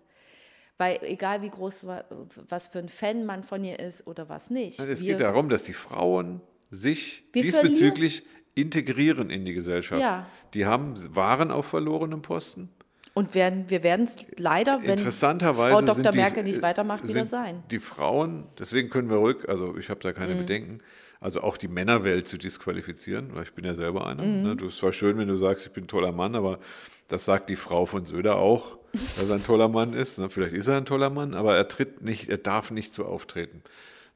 Weil egal wie groß, wa- was für ein Fan man von ihr ist oder was nicht.
Es
wir,
geht darum, dass die Frauen sich
Wir
diesbezüglich integrieren in die Gesellschaft.
Ja.
Die haben waren auf verlorenem Posten.
Und werden, wir werden es leider, wenn
Interessanterweise
Frau Dr.
die,
Merkel nicht
äh,
weitermacht, wieder sein.
Die Frauen, deswegen können wir ruhig, also ich habe da
Mhm.
keine Bedenken, also auch die Männerwelt zu disqualifizieren, weil ich bin ja selber einer.
Mhm.
Ne? Du ist zwar schön, wenn du sagst, ich bin ein toller Mann, aber das sagt die Frau von Söder auch, (laughs) dass er ein toller Mann ist. Ne? Vielleicht ist er ein toller Mann, aber er tritt nicht, er darf nicht so auftreten.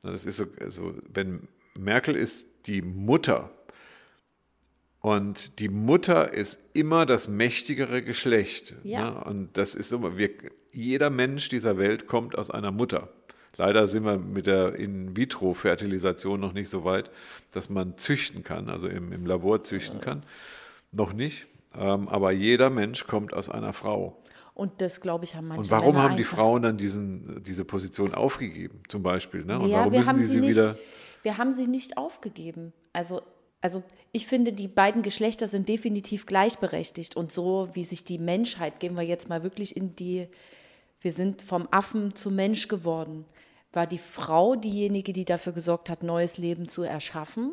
Ne? Das ist so, also wenn Merkel ist die Mutter und die Mutter ist immer das mächtigere Geschlecht.
Ja.
Ne? Und das ist immer, wir, jeder Mensch dieser Welt kommt aus einer Mutter. Leider sind wir mit der In-vitro-Fertilisation noch nicht so weit, dass man züchten kann, also im, im Labor züchten kann. Noch nicht. Ähm, aber jeder Mensch kommt aus einer Frau.
Und das, glaube ich, haben manche
Und warum
Männer
haben die Frauen dann diesen, diese Position aufgegeben, zum Beispiel? Ne? Und
ja,
warum
wir
müssen
haben
sie
sie
sie
nicht,
wieder.
Wir haben sie nicht aufgegeben. Also, also ich finde, die beiden Geschlechter sind definitiv gleichberechtigt. Und so wie sich die Menschheit, gehen wir jetzt mal wirklich in die, wir sind vom Affen zum Mensch geworden, war die Frau diejenige, die dafür gesorgt hat, neues Leben zu erschaffen.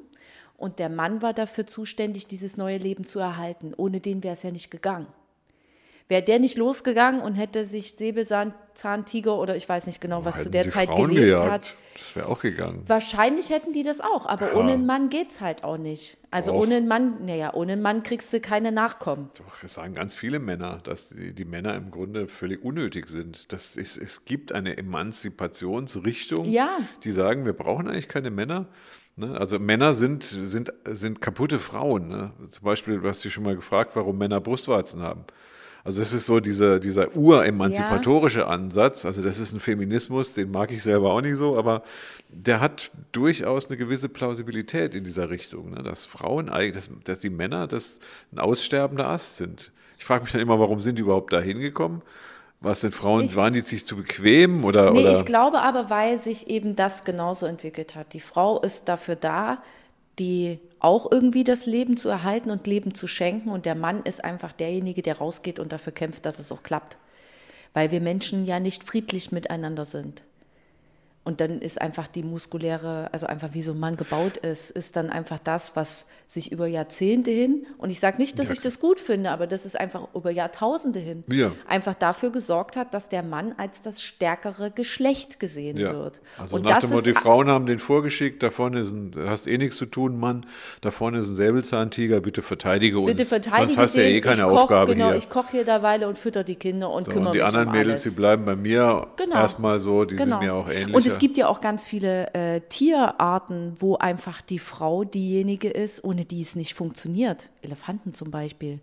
Und der Mann war dafür zuständig, dieses neue Leben zu erhalten. Ohne den wäre es ja nicht gegangen. Wäre der nicht losgegangen und hätte sich Säbelzahntiger oder ich weiß nicht genau, was zu der Zeit
Frauen
gelebt
gejagt.
hat.
Das wäre auch gegangen.
Wahrscheinlich hätten die das auch, aber ohne einen Mann geht's halt auch nicht. Also
Doch.
ohne einen Mann, naja, ohne einen Mann kriegst du keine Nachkommen.
Doch, das sagen ganz viele Männer, dass die, die Männer im Grunde völlig unnötig sind. Das ist, es gibt eine Emanzipationsrichtung,
Ja.
die sagen, wir brauchen eigentlich keine Männer. Ne? Also Männer sind, sind, sind kaputte Frauen. Ne? Zum Beispiel, du hast dich schon mal gefragt, warum Männer Brustwarzen haben. Also es ist so dieser, dieser uremanzipatorische Ansatz. Also das ist ein Feminismus, den mag ich selber auch nicht so, aber der hat durchaus eine gewisse Plausibilität in dieser Richtung, ne? dass Frauen, dass, dass die Männer das ein aussterbender Ast sind. Ich frage mich dann immer, warum sind die überhaupt da hingekommen? Was sind Frauen,
Ich-
waren die sich zu bequem oder?
Nee,
oder?
ich glaube aber, weil sich eben das genauso entwickelt hat. Die Frau ist dafür da, die auch irgendwie das Leben zu erhalten und Leben zu schenken. Und der Mann ist einfach derjenige, der rausgeht und dafür kämpft, dass es auch klappt. Weil wir Menschen ja nicht friedlich miteinander sind. Und dann ist einfach die muskuläre, also einfach wie so ein Mann gebaut ist, ist dann einfach das, was sich über Jahrzehnte hin, und ich sage nicht, dass
Ja,
ich das gut finde, aber das ist einfach über Jahrtausende hin,
Ja.
einfach dafür gesorgt hat, dass der Mann als das stärkere Geschlecht gesehen
Ja.
wird.
Also
und
nach dem Motto, die Frauen haben den vorgeschickt, da vorne ist ein, hast eh nichts zu tun, Mann, da vorne ist ein Säbelzahntiger, bitte verteidige uns.
bitte verteidige
Sonst hast du ja eh keine
ich koch,
Aufgabe
genau,
hier.
ich koche hier derweile und fütter die Kinder und
So,
kümmere
und die
mich
anderen
um
Mädels,
alles.
die bleiben bei mir
Genau.
erstmal so, die
Genau.
sind mir auch ähnlich.
Es gibt ja auch ganz viele äh, Tierarten, wo einfach die Frau diejenige ist, ohne die es nicht funktioniert. Elefanten zum Beispiel.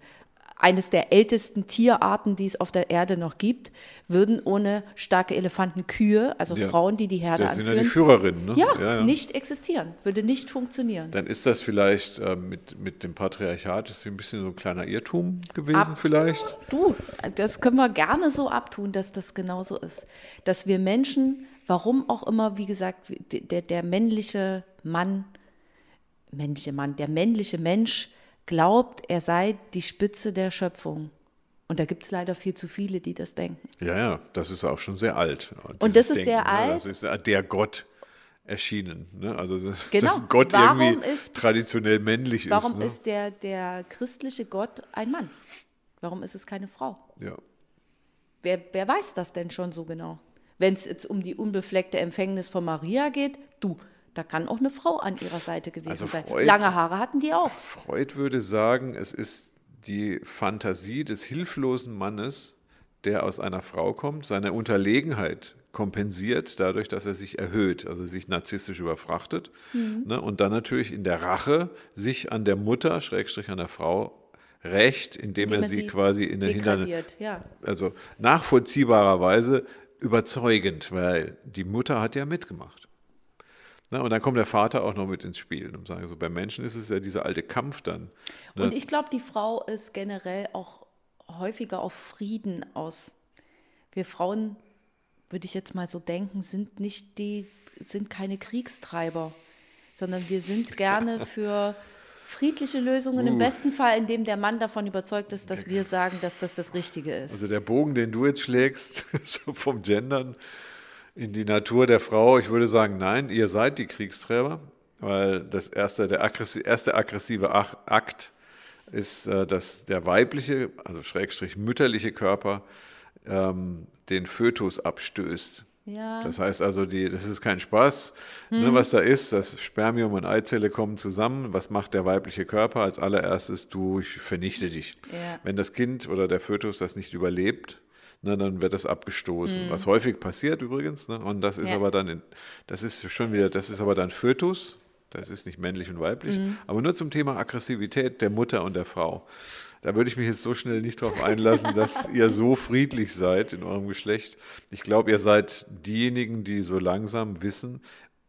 Eines der ältesten Tierarten, die es auf der Erde noch gibt, würden ohne starke Elefantenkühe, also
Ja.
Frauen, die die Herde
das sind ja
anführen,
die Führerinnen. Ne?
ja, nicht existieren, würde nicht funktionieren.
Dann ist das vielleicht äh, mit, mit dem Patriarchat ist ein bisschen so ein kleiner Irrtum gewesen,
Ab-
vielleicht.
Du, das können wir gerne so abtun, dass das genauso ist. Dass wir Menschen, warum auch immer, wie gesagt, der, der männliche Mann, männliche Mann, der männliche Mensch glaubt, er sei die Spitze der Schöpfung. Und da gibt es leider viel zu viele, die das denken.
Ja, ja, das ist auch schon sehr alt.
Und das ist sehr
ne?
alt?
Das ist der Gott erschienen. Ne? Also, das,
Genau.
dass Gott
Warum
irgendwie
ist-
traditionell männlich
Warum
ist. Ne?
ist der, der christliche Gott ein Mann? Warum ist es keine Frau?
ja.
Wer, wer weiß das denn schon so genau? Wenn es jetzt um die unbefleckte Empfängnis von Maria geht, du, da kann auch eine Frau an ihrer Seite gewesen
Also
sein.
Freud-
Lange Haare hatten die auch.
Freud würde sagen, es ist die Fantasie des hilflosen Mannes, der aus einer Frau kommt, seine Unterlegenheit kompensiert dadurch, dass er sich erhöht, also sich narzisstisch überfrachtet
Mhm.
ne, und dann natürlich in der Rache sich an der Mutter, Schrägstrich an der Frau, rächt, indem,
Indem
er sie quasi in der Hintern,
ja.
also nachvollziehbarerweise überzeugend, weil die Mutter hat ja mitgemacht. Na, und dann kommt der Vater auch noch mit ins Spiel und sagen so, bei Menschen ist es ja dieser alte Kampf dann. Ne?
Und ich glaube, die Frau ist generell auch häufiger auf Frieden aus. Wir Frauen, würde ich jetzt mal so denken, sind nicht die, sind keine Kriegstreiber, sondern wir sind gerne für friedliche Lösungen,
Uh.
im besten Fall, indem der Mann davon überzeugt ist, dass wir sagen, dass das das Richtige ist.
Also der Bogen, den du jetzt schlägst, (laughs) so vom Gendern in die Natur der Frau, ich würde sagen, nein, ihr seid die Kriegsträger, weil das erste, der aggressi erste aggressive Akt ist, äh, dass der weibliche, also Schrägstrich mütterliche Körper ähm, den Fötus abstößt.
Ja.
Das heißt also, die, das ist kein Spaß, ne, was da ist. Das Spermium und Eizelle kommen zusammen. Was macht der weibliche Körper? Als allererstes, du, ich vernichte dich.
Ja.
Wenn das Kind oder der Fötus das nicht überlebt, ne, dann wird das abgestoßen. Was häufig passiert übrigens. Ne, und das ist
Ja.
aber dann, in, das ist schon wieder, das ist aber dann Fötus. Das ist nicht männlich und weiblich. Aber nur zum Thema Aggressivität der Mutter und der Frau. Da würde ich mich jetzt so schnell nicht darauf einlassen, (laughs) dass ihr so friedlich seid in eurem Geschlecht. Ich glaube, ihr seid diejenigen, die so langsam wissen,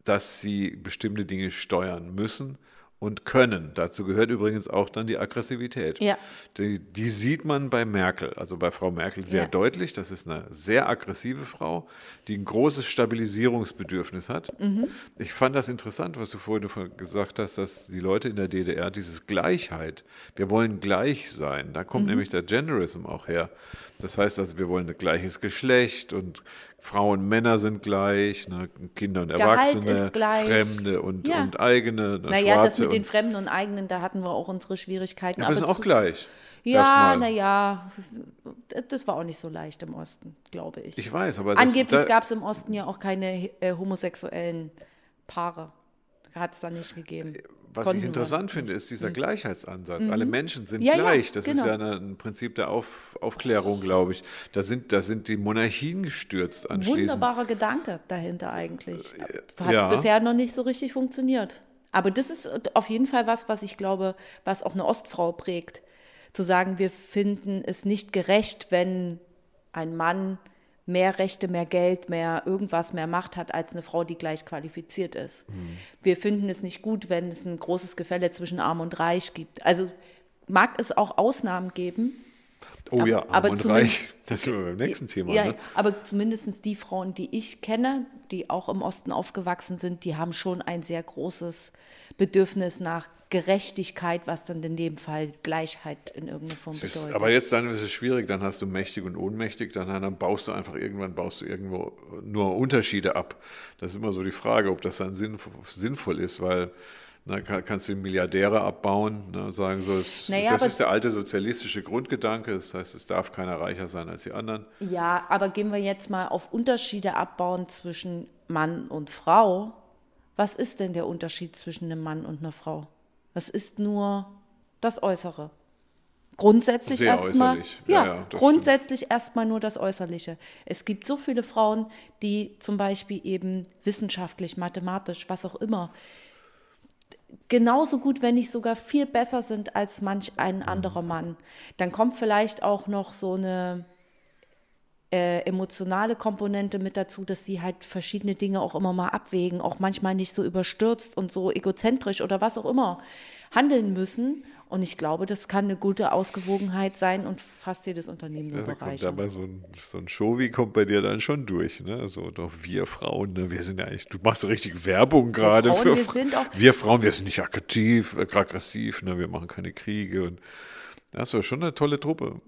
dass sie bestimmte Dinge steuern müssen und können. Dazu gehört übrigens auch dann die Aggressivität.
Ja.
Die, die sieht man bei Merkel, also bei Frau Merkel sehr
Ja.
deutlich. Das ist eine sehr aggressive Frau, die ein großes Stabilisierungsbedürfnis hat.
Mhm.
Ich fand das interessant, was du vorhin gesagt hast, dass die Leute in der DDR dieses Gleichheit, wir wollen gleich sein, da
Mhm.
kommt nämlich der Genderism auch her. Das heißt also, wir wollen ein gleiches Geschlecht und Frauen und Männer sind gleich, ne, Kinder und Erwachsene. Fremde und,
Ja.
und eigene, ne,
Naja, das
Schwarze
mit den Fremden und Eigenen, da hatten wir auch unsere Schwierigkeiten.
ja, wir sind auch gleich.
Ja, naja, das war auch nicht so leicht im Osten, glaube ich.
Ich weiß, aber das,
Angeblich
da,
gab es im Osten ja auch keine äh, homosexuellen Paare. Hat es da nicht gegeben.
Was ich interessant finde, ist dieser Gleichheitsansatz. Alle Menschen sind
Mhm. Ja,
gleich. das
genau.
ist ja eine, ein Prinzip der Auf, Aufklärung, glaube ich. Da sind, da sind die Monarchien gestürzt anschließend.
Wunderbarer Gedanke dahinter eigentlich. Hat
ja.
bisher noch nicht so richtig funktioniert. Aber das ist auf jeden Fall was, was ich glaube, was auch eine Ostfrau prägt. Zu sagen, wir finden es nicht gerecht, wenn ein Mann mehr Rechte, mehr Geld, mehr irgendwas, mehr Macht hat als eine Frau, die gleich qualifiziert ist.
Mhm.
Wir finden es nicht gut, wenn es ein großes Gefälle zwischen Arm und Reich gibt. Also mag es auch Ausnahmen geben,
Oh ja,
aber
arm und
zumindest-
reich. (laughs) Das sind wir beim nächsten Thema.
ja,
ne?
aber zumindest die Frauen, die ich kenne, die auch im Osten aufgewachsen sind, die haben schon ein sehr großes Bedürfnis nach Gerechtigkeit, was dann in dem Fall Gleichheit in irgendeiner Form
ist,
bedeutet.
aber jetzt dann ist es schwierig, dann hast du mächtig und ohnmächtig, dann, dann baust du einfach irgendwann baust du irgendwo nur Unterschiede ab. Das ist immer so die Frage, ob das dann sinnvoll, sinnvoll ist, weil na, kann, kannst du Milliardäre abbauen, ne, sagen so, es,
Naja,
das ist der alte sozialistische Grundgedanke, das heißt, es darf keiner reicher sein als die anderen.
ja, aber gehen wir jetzt mal auf Unterschiede abbauen zwischen Mann und Frau. Was ist denn der Unterschied zwischen einem Mann und einer Frau? Was ist nur das Äußere? Grundsätzlich erstmal. Ja,
Ja, ja, das
grundsätzlich erstmal nur das Äußerliche. Es gibt so viele Frauen, die zum Beispiel eben wissenschaftlich, mathematisch, was auch immer, genauso gut, wenn nicht sogar viel besser sind als manch ein anderer Mann. Dann kommt vielleicht auch noch so eine äh, emotionale Komponente mit dazu, dass sie halt verschiedene Dinge auch immer mal abwägen, auch manchmal nicht so überstürzt und so egozentrisch oder was auch immer handeln müssen. Und ich glaube, das kann eine gute Ausgewogenheit sein und fast jedes Unternehmen
Da kommt
bereichern.
aber so ein, so ein Show-Wie kommt bei dir dann schon durch. Ne? So, doch wir Frauen, ne? wir sind ja eigentlich, du machst richtig Werbung gerade für
wir
Fra-
sind auch-
wir Frauen, wir sind nicht aggressiv, äh, aggressiv, ne? wir machen keine Kriege und das ist schon eine tolle Truppe.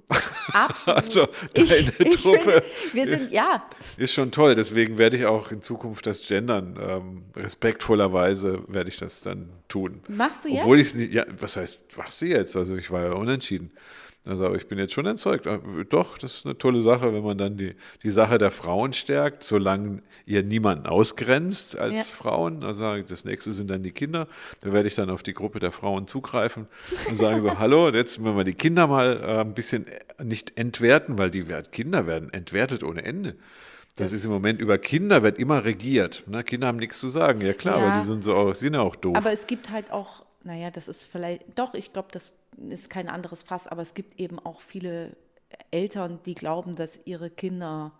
Absolut. (laughs)
Also deine
ich
Truppe
Finde, wir sind, ja,
ist schon toll. Deswegen werde ich auch in Zukunft das Gendern ähm, respektvollerweise werde ich das dann tun.
Machst du jetzt?
Obwohl ich es nicht, ja, was heißt, machst du jetzt? Also ich war ja unentschieden. Also aber ich bin jetzt schon entzeugt. Doch, das ist eine tolle Sache, wenn man dann die, die Sache der Frauen stärkt, solange ihr niemanden ausgrenzt als
Ja.
Frauen. Also das nächste sind dann die Kinder. Da werde ich dann auf die Gruppe der Frauen zugreifen und sagen so, (laughs) hallo, jetzt wenn wir die Kinder mal äh, ein bisschen nicht entwerten, weil die Kinder werden entwertet ohne Ende. Das, ist im Moment über Kinder wird immer regiert. Ne? Kinder haben nichts zu sagen. Ja klar,
Ja.
aber die sind so auch, sind ja auch doof.
Aber es gibt halt auch, naja, das ist vielleicht, doch, ich glaube, das ist kein anderes Fass, aber es gibt eben auch viele Eltern, die glauben, dass ihre Kinder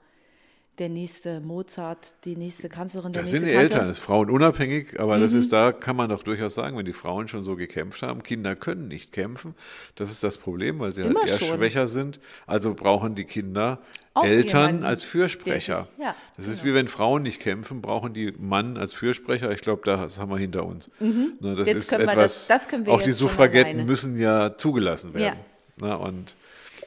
der nächste Mozart, die nächste Kanzlerin, der
Das
nächste
sind die
Kanzler.
Eltern, das ist frauenunabhängig, aber
Mhm.
das ist, da kann man doch durchaus sagen, wenn die Frauen schon so gekämpft haben, Kinder können nicht kämpfen. Das ist das Problem, weil sie halt
Immer
eher
schon.
schwächer sind. Also brauchen die Kinder
Auch
Eltern
jemanden,
als Fürsprecher.
sich- ja,
das ist
genau.
wie wenn Frauen nicht kämpfen, brauchen die Mann als Fürsprecher. Ich glaube, das haben wir hinter uns. Ne, das
Mhm. Jetzt
ist
können wir
etwas,
das- das können wir
auch die Suffragetten müssen ja zugelassen werden. Ne, und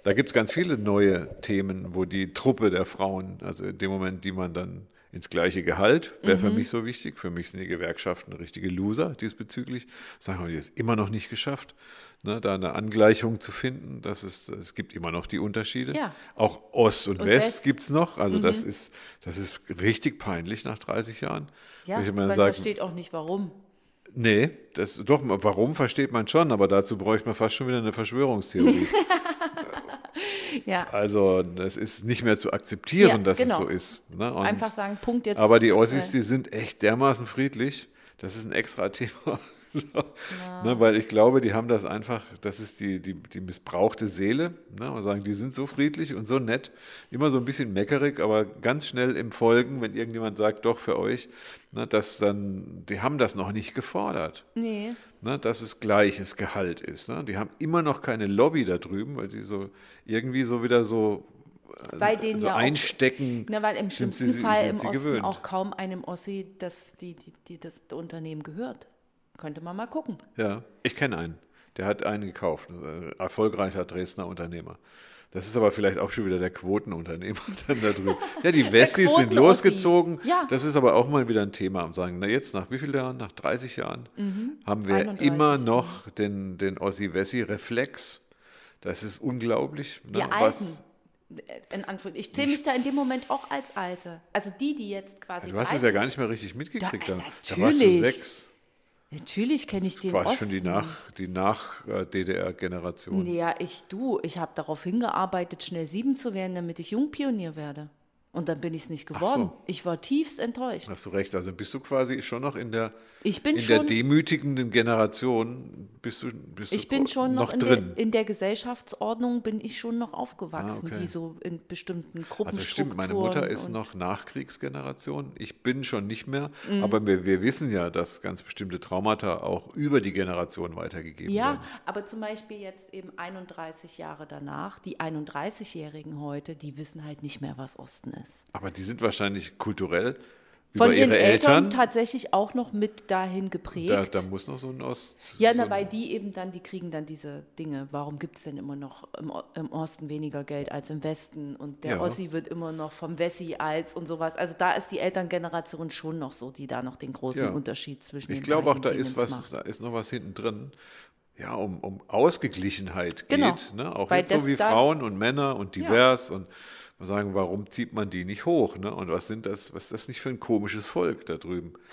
da gibt es ganz viele neue Themen, wo die Truppe der Frauen, also in dem Moment, die man dann ins gleiche Gehalt, wäre
Mhm.
für mich so wichtig. Für mich sind die Gewerkschaften richtige Loser diesbezüglich. Sagen wir, die es immer noch nicht geschafft, ne, da eine Angleichung zu finden. Das ist, es gibt immer noch die Unterschiede.
Ja.
Auch Ost und,
Und
West,
West. Mhm.
gibt es noch. Also das, ist, das ist richtig peinlich nach 30 Jahren.
Ja, man versteht auch nicht, warum.
Nee, das doch, warum versteht man schon, aber dazu bräuchte man fast schon wieder eine Verschwörungstheorie. (laughs)
Ja,
also, es ist nicht mehr zu akzeptieren,
Ja,
dass
genau.
es so ist. Ne?
Einfach sagen, Punkt jetzt.
aber die Ossis,
äh,
die sind echt dermaßen friedlich. Das ist ein extra Thema. So, ne, weil ich glaube, die haben das einfach, das ist die, die, die missbrauchte Seele. Ne, und sagen, die sind so friedlich und so nett, immer so ein bisschen meckerig, aber ganz schnell im Folgen, wenn irgendjemand sagt, doch für euch, ne, dass dann, die haben das noch nicht gefordert
Nee.
ne, dass es gleiches Gehalt ist. Ne? Die haben immer noch keine Lobby da drüben, weil sie so irgendwie so wieder so,
Weil denen
so
ja auch,
einstecken.
na, weil im schlimmsten
sie-
Fall im Osten
gewöhnt.
auch kaum einem Ossi, das, die, die, die das Unternehmen gehört. Könnte man mal gucken.
Ja, ich kenne einen. Der hat einen gekauft. Ein erfolgreicher Dresdner Unternehmer. Das ist aber vielleicht auch schon wieder der Quotenunternehmer (laughs) dann da drüben. Ja, die Wessis sind losgezogen.
Ja.
Das ist aber auch mal wieder ein Thema am Sagen. Na jetzt, nach wie vielen Jahren? Nach 30 Jahren haben wir
31,
immer noch den, den Ossi-Wessi-Reflex. Das ist unglaublich. Ne?
Wir
was,
Alten. äh, In Anführung- Ich zähle mich da in dem Moment auch als Alte. Also die, die jetzt quasi.
du hast es
30
ja gar nicht mehr richtig mitgekriegt.
Da-
Da,
äh,
warst du sechs.
Natürlich kenne ich den
Du warst
Osten.
schon die nach, die nach äh, DDR-Generation.
Ja, ich, du, ich habe darauf hingearbeitet, schnell sieben zu werden, damit ich Jungpionier werde. Und dann bin ich es nicht geworden.
so.
Ich war tiefst enttäuscht.
Hast du recht. Also bist du quasi schon noch in der,
Ich bin
in der
schon-
demütigenden Generation, bist du, bist
Ich
du
bin schon noch, in,
drin.
der, in der Gesellschaftsordnung, bin ich schon noch aufgewachsen,
Ah, okay.
die so in bestimmten
Also
Gruppenstrukturen.
stimmt, meine Mutter ist noch Nachkriegsgeneration. Ich bin schon nicht mehr.
Mhm.
Aber wir, wir wissen ja, dass ganz bestimmte Traumata auch über die Generation weitergegeben
Ja,
werden.
aber zum Beispiel jetzt eben 31 Jahre danach, die 31-Jährigen heute, die wissen halt nicht mehr, was Osten ist.
Aber die sind wahrscheinlich kulturell
Von ihren
ihre
Eltern,
Eltern.
tatsächlich auch noch mit dahin geprägt.
Da, da muss noch so ein Ost.
Ja,
so
na, weil die eben dann, die kriegen dann diese Dinge. Warum gibt es denn immer noch im, im Osten weniger Geld als im Westen? Und der
Ja.
Ossi wird immer noch vom Wessi als und sowas. Also da ist die Elterngeneration schon noch so, die da noch den großen
Ja.
Unterschied zwischen
Ich
den
glaube auch, da ist
Dingens
was,
macht.
da ist noch was hinten drin. Ja, um, um Ausgeglichenheit
Genau.
geht. Ne? Auch
Weil
jetzt so wie Frauen und Männer und divers und sagen, warum zieht man die nicht hoch? Ne? Und was sind das, was ist das nicht für ein komisches Volk da drüben? (laughs)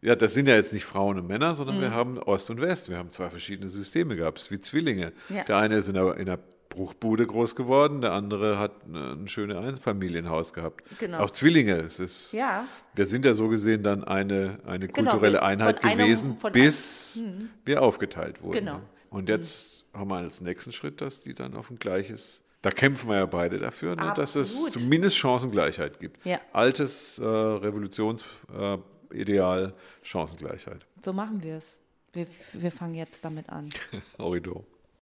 Ja, das sind ja jetzt nicht Frauen und Männer, sondern
Mhm.
wir haben Ost und West. Wir haben zwei verschiedene Systeme gehabt, wie Zwillinge.
Ja.
Der eine ist in der, in der Bruchbude groß geworden, der andere hat ein schönes Einfamilienhaus gehabt.
Genau.
Auch Zwillinge, es ist,
Ja.
wir sind ja so gesehen dann eine, eine
Genau,
kulturelle
von
Einheit
einem-
gewesen,
von
bis wir aufgeteilt wurden.
Genau.
Und jetzt haben wir als nächsten Schritt, dass die dann auf ein gleiches, da kämpfen wir ja beide dafür, ne, dass es zumindest Chancengleichheit gibt.
Ja.
Altes äh, Revolutionsideal, äh, Chancengleichheit.
So machen wir es. Wir, wir fangen jetzt damit an. (laughs)
Horridor.